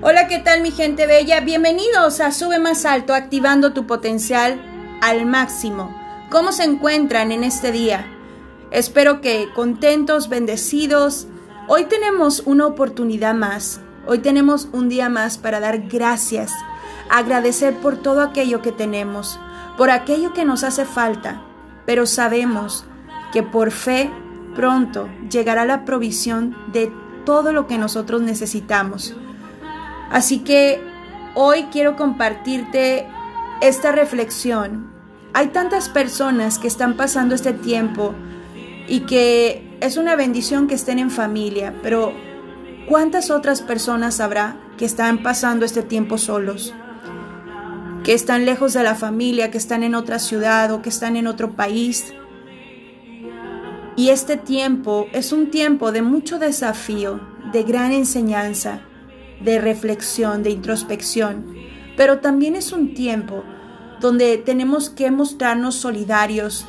Hola, ¿qué tal mi gente bella? Bienvenidos a Sube más alto, activando tu potencial al máximo. ¿Cómo se encuentran en este día? Espero que contentos, bendecidos. Hoy tenemos una oportunidad más. Hoy tenemos un día más para dar gracias, agradecer por todo aquello que tenemos, por aquello que nos hace falta. Pero sabemos que por fe pronto llegará la provisión de todo lo que nosotros necesitamos. Así que hoy quiero compartirte esta reflexión. Hay tantas personas que están pasando este tiempo y que es una bendición que estén en familia, pero ¿cuántas otras personas habrá que están pasando este tiempo solos? Que están lejos de la familia, que están en otra ciudad o que están en otro país. Y este tiempo es un tiempo de mucho desafío, de gran enseñanza de reflexión, de introspección, pero también es un tiempo donde tenemos que mostrarnos solidarios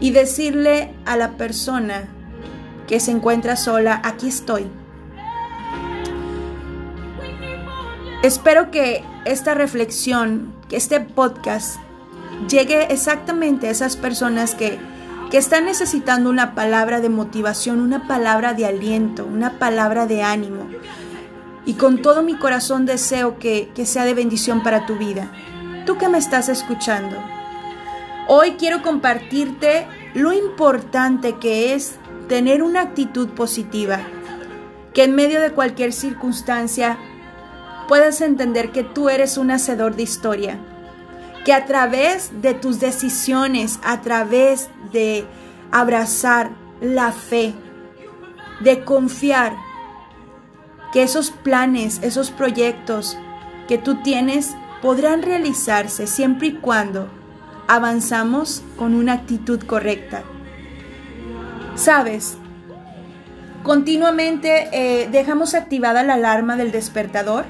y decirle a la persona que se encuentra sola, aquí estoy. Espero que esta reflexión, que este podcast llegue exactamente a esas personas que, que están necesitando una palabra de motivación, una palabra de aliento, una palabra de ánimo, y con todo mi corazón deseo que, sea de bendición para tu vida. Tú que me estás escuchando. Hoy quiero compartirte lo importante que es tener una actitud positiva, que en medio de cualquier circunstancia puedas entender que tú eres un hacedor de historia, que a través de tus decisiones, a través de abrazar la fe, de confiar que esos planes, esos proyectos que tú tienes podrán realizarse siempre y cuando avanzamos con una actitud correcta. Sabes, continuamente eh, dejamos activada la alarma del despertador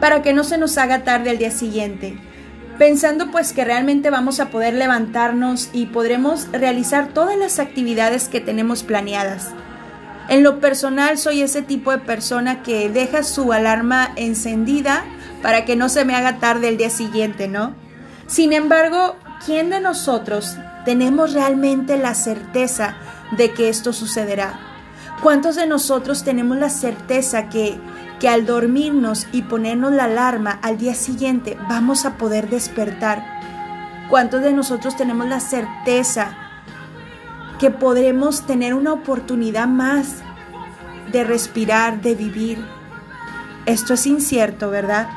para que no se nos haga tarde al día siguiente, pensando pues que realmente vamos a poder levantarnos y podremos realizar todas las actividades que tenemos planeadas. En lo personal soy ese tipo de persona que deja su alarma encendida para que no se me haga tarde el día siguiente, ¿no? Sin embargo, ¿quién de nosotros tenemos realmente la certeza de que esto sucederá? ¿Cuántos de nosotros tenemos la certeza que, que al dormirnos y ponernos la alarma al día siguiente vamos a poder despertar? ¿Cuántos de nosotros tenemos la certeza que podremos tener una oportunidad más de respirar, de vivir. Esto es incierto, ¿verdad?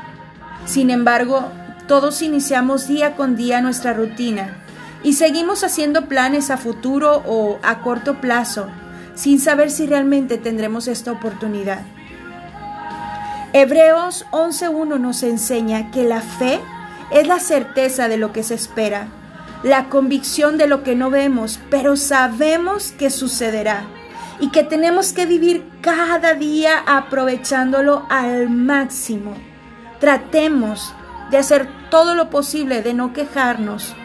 Sin embargo, todos iniciamos día con día nuestra rutina y seguimos haciendo planes a futuro o a corto plazo sin saber si realmente tendremos esta oportunidad. Hebreos 11.1 nos enseña que la fe es la certeza de lo que se espera la convicción de lo que no vemos, pero sabemos que sucederá y que tenemos que vivir cada día aprovechándolo al máximo. Tratemos de hacer todo lo posible, de no quejarnos,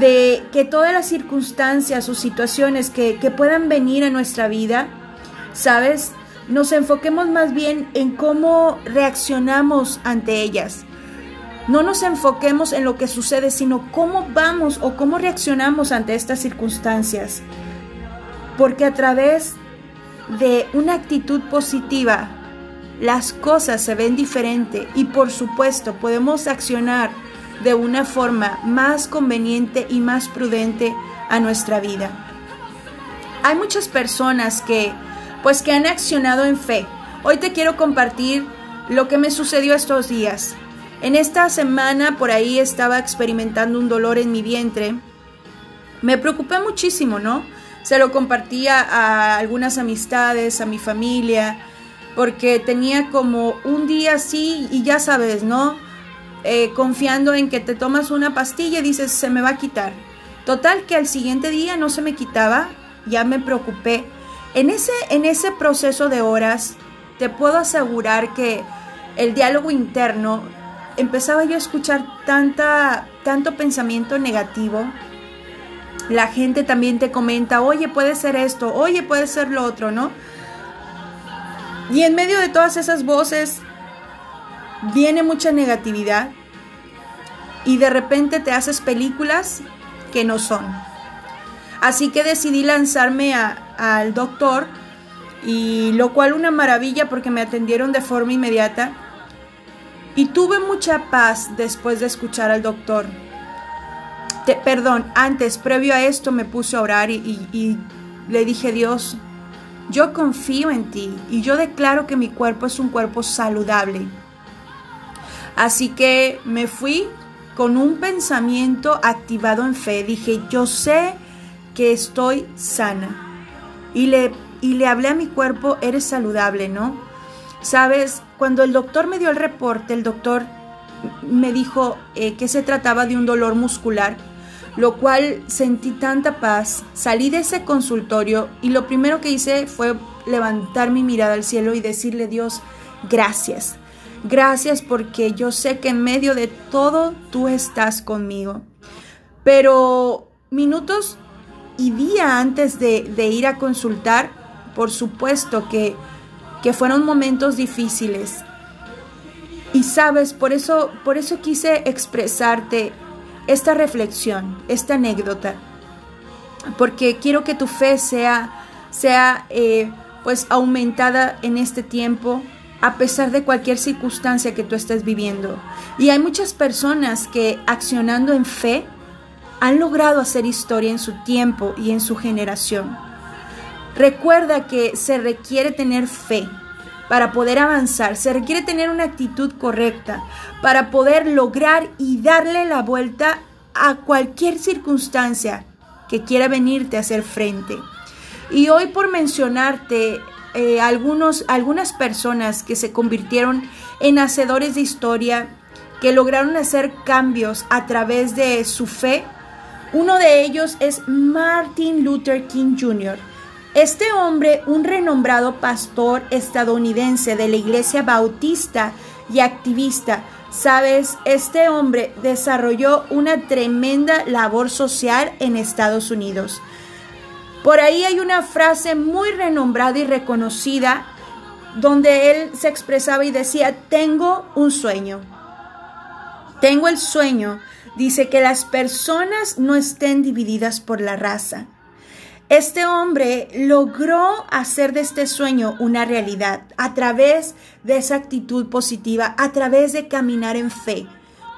de que todas las circunstancias o situaciones que, que puedan venir a nuestra vida, ¿sabes? Nos enfoquemos más bien en cómo reaccionamos ante ellas no nos enfoquemos en lo que sucede, sino cómo vamos o cómo reaccionamos ante estas circunstancias. Porque a través de una actitud positiva, las cosas se ven diferente y por supuesto podemos accionar de una forma más conveniente y más prudente a nuestra vida. Hay muchas personas que pues que han accionado en fe. Hoy te quiero compartir lo que me sucedió estos días. En esta semana por ahí estaba experimentando un dolor en mi vientre. Me preocupé muchísimo, ¿no? Se lo compartía a algunas amistades, a mi familia, porque tenía como un día así y ya sabes, ¿no? Eh, confiando en que te tomas una pastilla y dices, se me va a quitar. Total que al siguiente día no se me quitaba ya me preocupé. En ese, en ese proceso de horas, te puedo asegurar que el diálogo interno empezaba yo a escuchar tanta, tanto pensamiento negativo. La gente también te comenta, oye, puede ser esto, oye, puede ser lo otro, ¿no? Y en medio de todas esas voces viene mucha negatividad y de repente te haces películas que no son. Así que decidí lanzarme al doctor y lo cual una maravilla porque me atendieron de forma inmediata y tuve mucha paz después de escuchar al doctor. perdón, antes, previo a esto me puse a orar y, y le dije, Dios, yo confío en ti y yo declaro que mi cuerpo es un cuerpo saludable. Así que me fui con un pensamiento activado en fe. Dije, yo sé que estoy sana. Y le, y le hablé a mi cuerpo, eres saludable, ¿no? Sabes, cuando el doctor me dio el reporte, el doctor me dijo eh, que se trataba de un dolor muscular, lo cual sentí tanta paz. Salí de ese consultorio y lo primero que hice fue levantar mi mirada al cielo y decirle, Dios, gracias. Gracias porque yo sé que en medio de todo tú estás conmigo. Pero minutos y día antes de, ir a consultar, por supuesto que, que fueron momentos difíciles. Y sabes, por eso, por eso quise expresarte esta reflexión, esta anécdota, porque quiero que tu fe sea, sea eh, pues aumentada en este tiempo, a pesar de cualquier circunstancia que tú estés viviendo. Y hay muchas personas que accionando en fe han logrado hacer historia en su tiempo y en su generación. Recuerda que se requiere tener fe para poder avanzar, se requiere tener una actitud correcta para poder lograr y darle la vuelta a cualquier circunstancia que quiera venirte a hacer frente. Y hoy por mencionarte eh, algunos, algunas personas que se convirtieron en hacedores de historia, que lograron hacer cambios a través de su fe. Uno de ellos es Martin Luther King Jr. Este hombre, un renombrado pastor estadounidense de la iglesia bautista y activista, sabes, este hombre desarrolló una tremenda labor social en Estados Unidos. Por ahí hay una frase muy renombrada y reconocida donde él se expresaba y decía, tengo un sueño. Tengo el sueño, dice, que las personas no estén divididas por la raza. Este hombre logró hacer de este sueño una realidad a través de esa actitud positiva, a través de caminar en fe.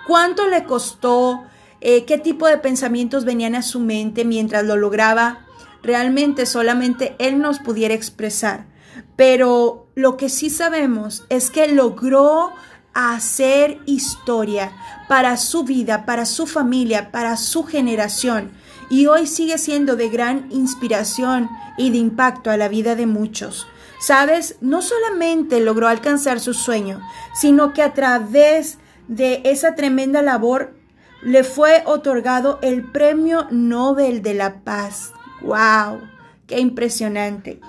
¿Cuánto le costó? Eh, ¿Qué tipo de pensamientos venían a su mente mientras lo lograba? realmente solamente Él nos pudiera expresar. Pero lo que sí sabemos es que logró hacer historia para su vida, para su familia, para su generación. Y hoy sigue siendo de gran inspiración y de impacto a la vida de muchos. Sabes, no solamente logró alcanzar su sueño, sino que a través de esa tremenda labor le fue otorgado el Premio Nobel de la Paz. ¡Wow! ¡Qué impresionante!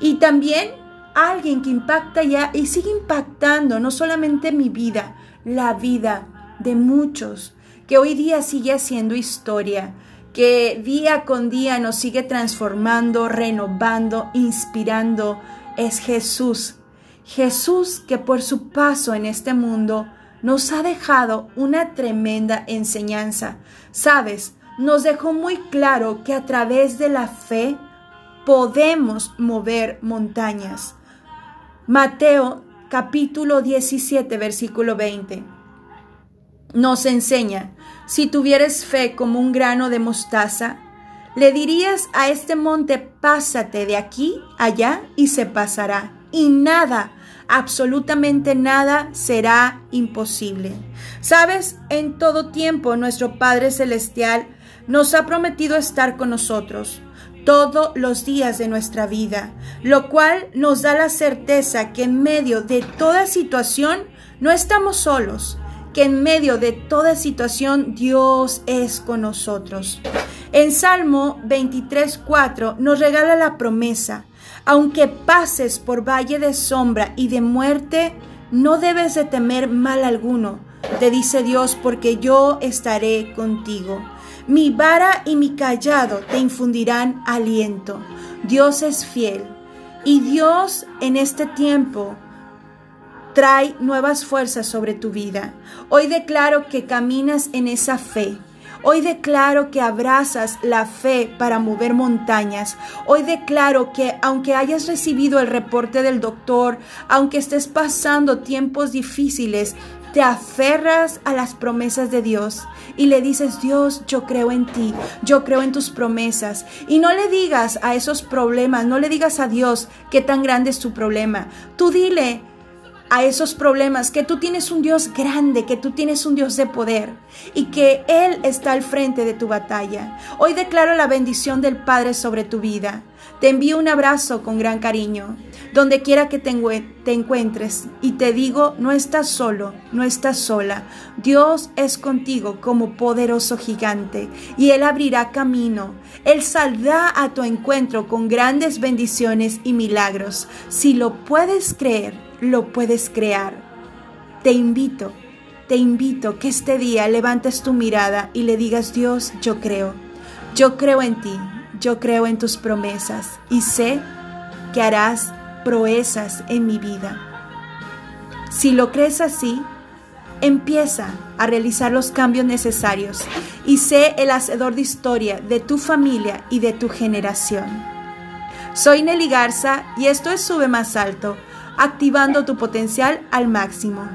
Y también alguien que impacta ya y sigue impactando no solamente mi vida, la vida de muchos, que hoy día sigue haciendo historia, que día con día nos sigue transformando, renovando, inspirando, es Jesús. Jesús que por su paso en este mundo nos ha dejado una tremenda enseñanza. Sabes, nos dejó muy claro que a través de la fe podemos mover montañas. Mateo capítulo 17 versículo 20 nos enseña, si tuvieres fe como un grano de mostaza, le dirías a este monte, pásate de aquí allá y se pasará. Y nada, absolutamente nada será imposible. Sabes, en todo tiempo nuestro Padre Celestial nos ha prometido estar con nosotros todos los días de nuestra vida, lo cual nos da la certeza que en medio de toda situación no estamos solos, que en medio de toda situación Dios es con nosotros. En Salmo 23.4 nos regala la promesa, aunque pases por valle de sombra y de muerte, no debes de temer mal alguno, te dice Dios, porque yo estaré contigo. Mi vara y mi callado te infundirán aliento. Dios es fiel. Y Dios en este tiempo trae nuevas fuerzas sobre tu vida. Hoy declaro que caminas en esa fe. Hoy declaro que abrazas la fe para mover montañas. Hoy declaro que aunque hayas recibido el reporte del doctor, aunque estés pasando tiempos difíciles, te aferras a las promesas de Dios y le dices, Dios, yo creo en ti, yo creo en tus promesas. Y no le digas a esos problemas, no le digas a Dios qué tan grande es tu problema. Tú dile, a esos problemas, que tú tienes un Dios grande, que tú tienes un Dios de poder y que Él está al frente de tu batalla. Hoy declaro la bendición del Padre sobre tu vida. Te envío un abrazo con gran cariño, donde quiera que te, encuentres, y te digo, no estás solo, no estás sola. Dios es contigo como poderoso gigante, y Él abrirá camino. Él saldrá a tu encuentro con grandes bendiciones y milagros. Si lo puedes creer, lo puedes crear. Te invito, te invito que este día levantes tu mirada y le digas, Dios, yo creo, yo creo en ti, yo creo en tus promesas y sé que harás proezas en mi vida. Si lo crees así, empieza a realizar los cambios necesarios y sé el hacedor de historia de tu familia y de tu generación. Soy Nelly Garza y esto es Sube Más Alto activando tu potencial al máximo.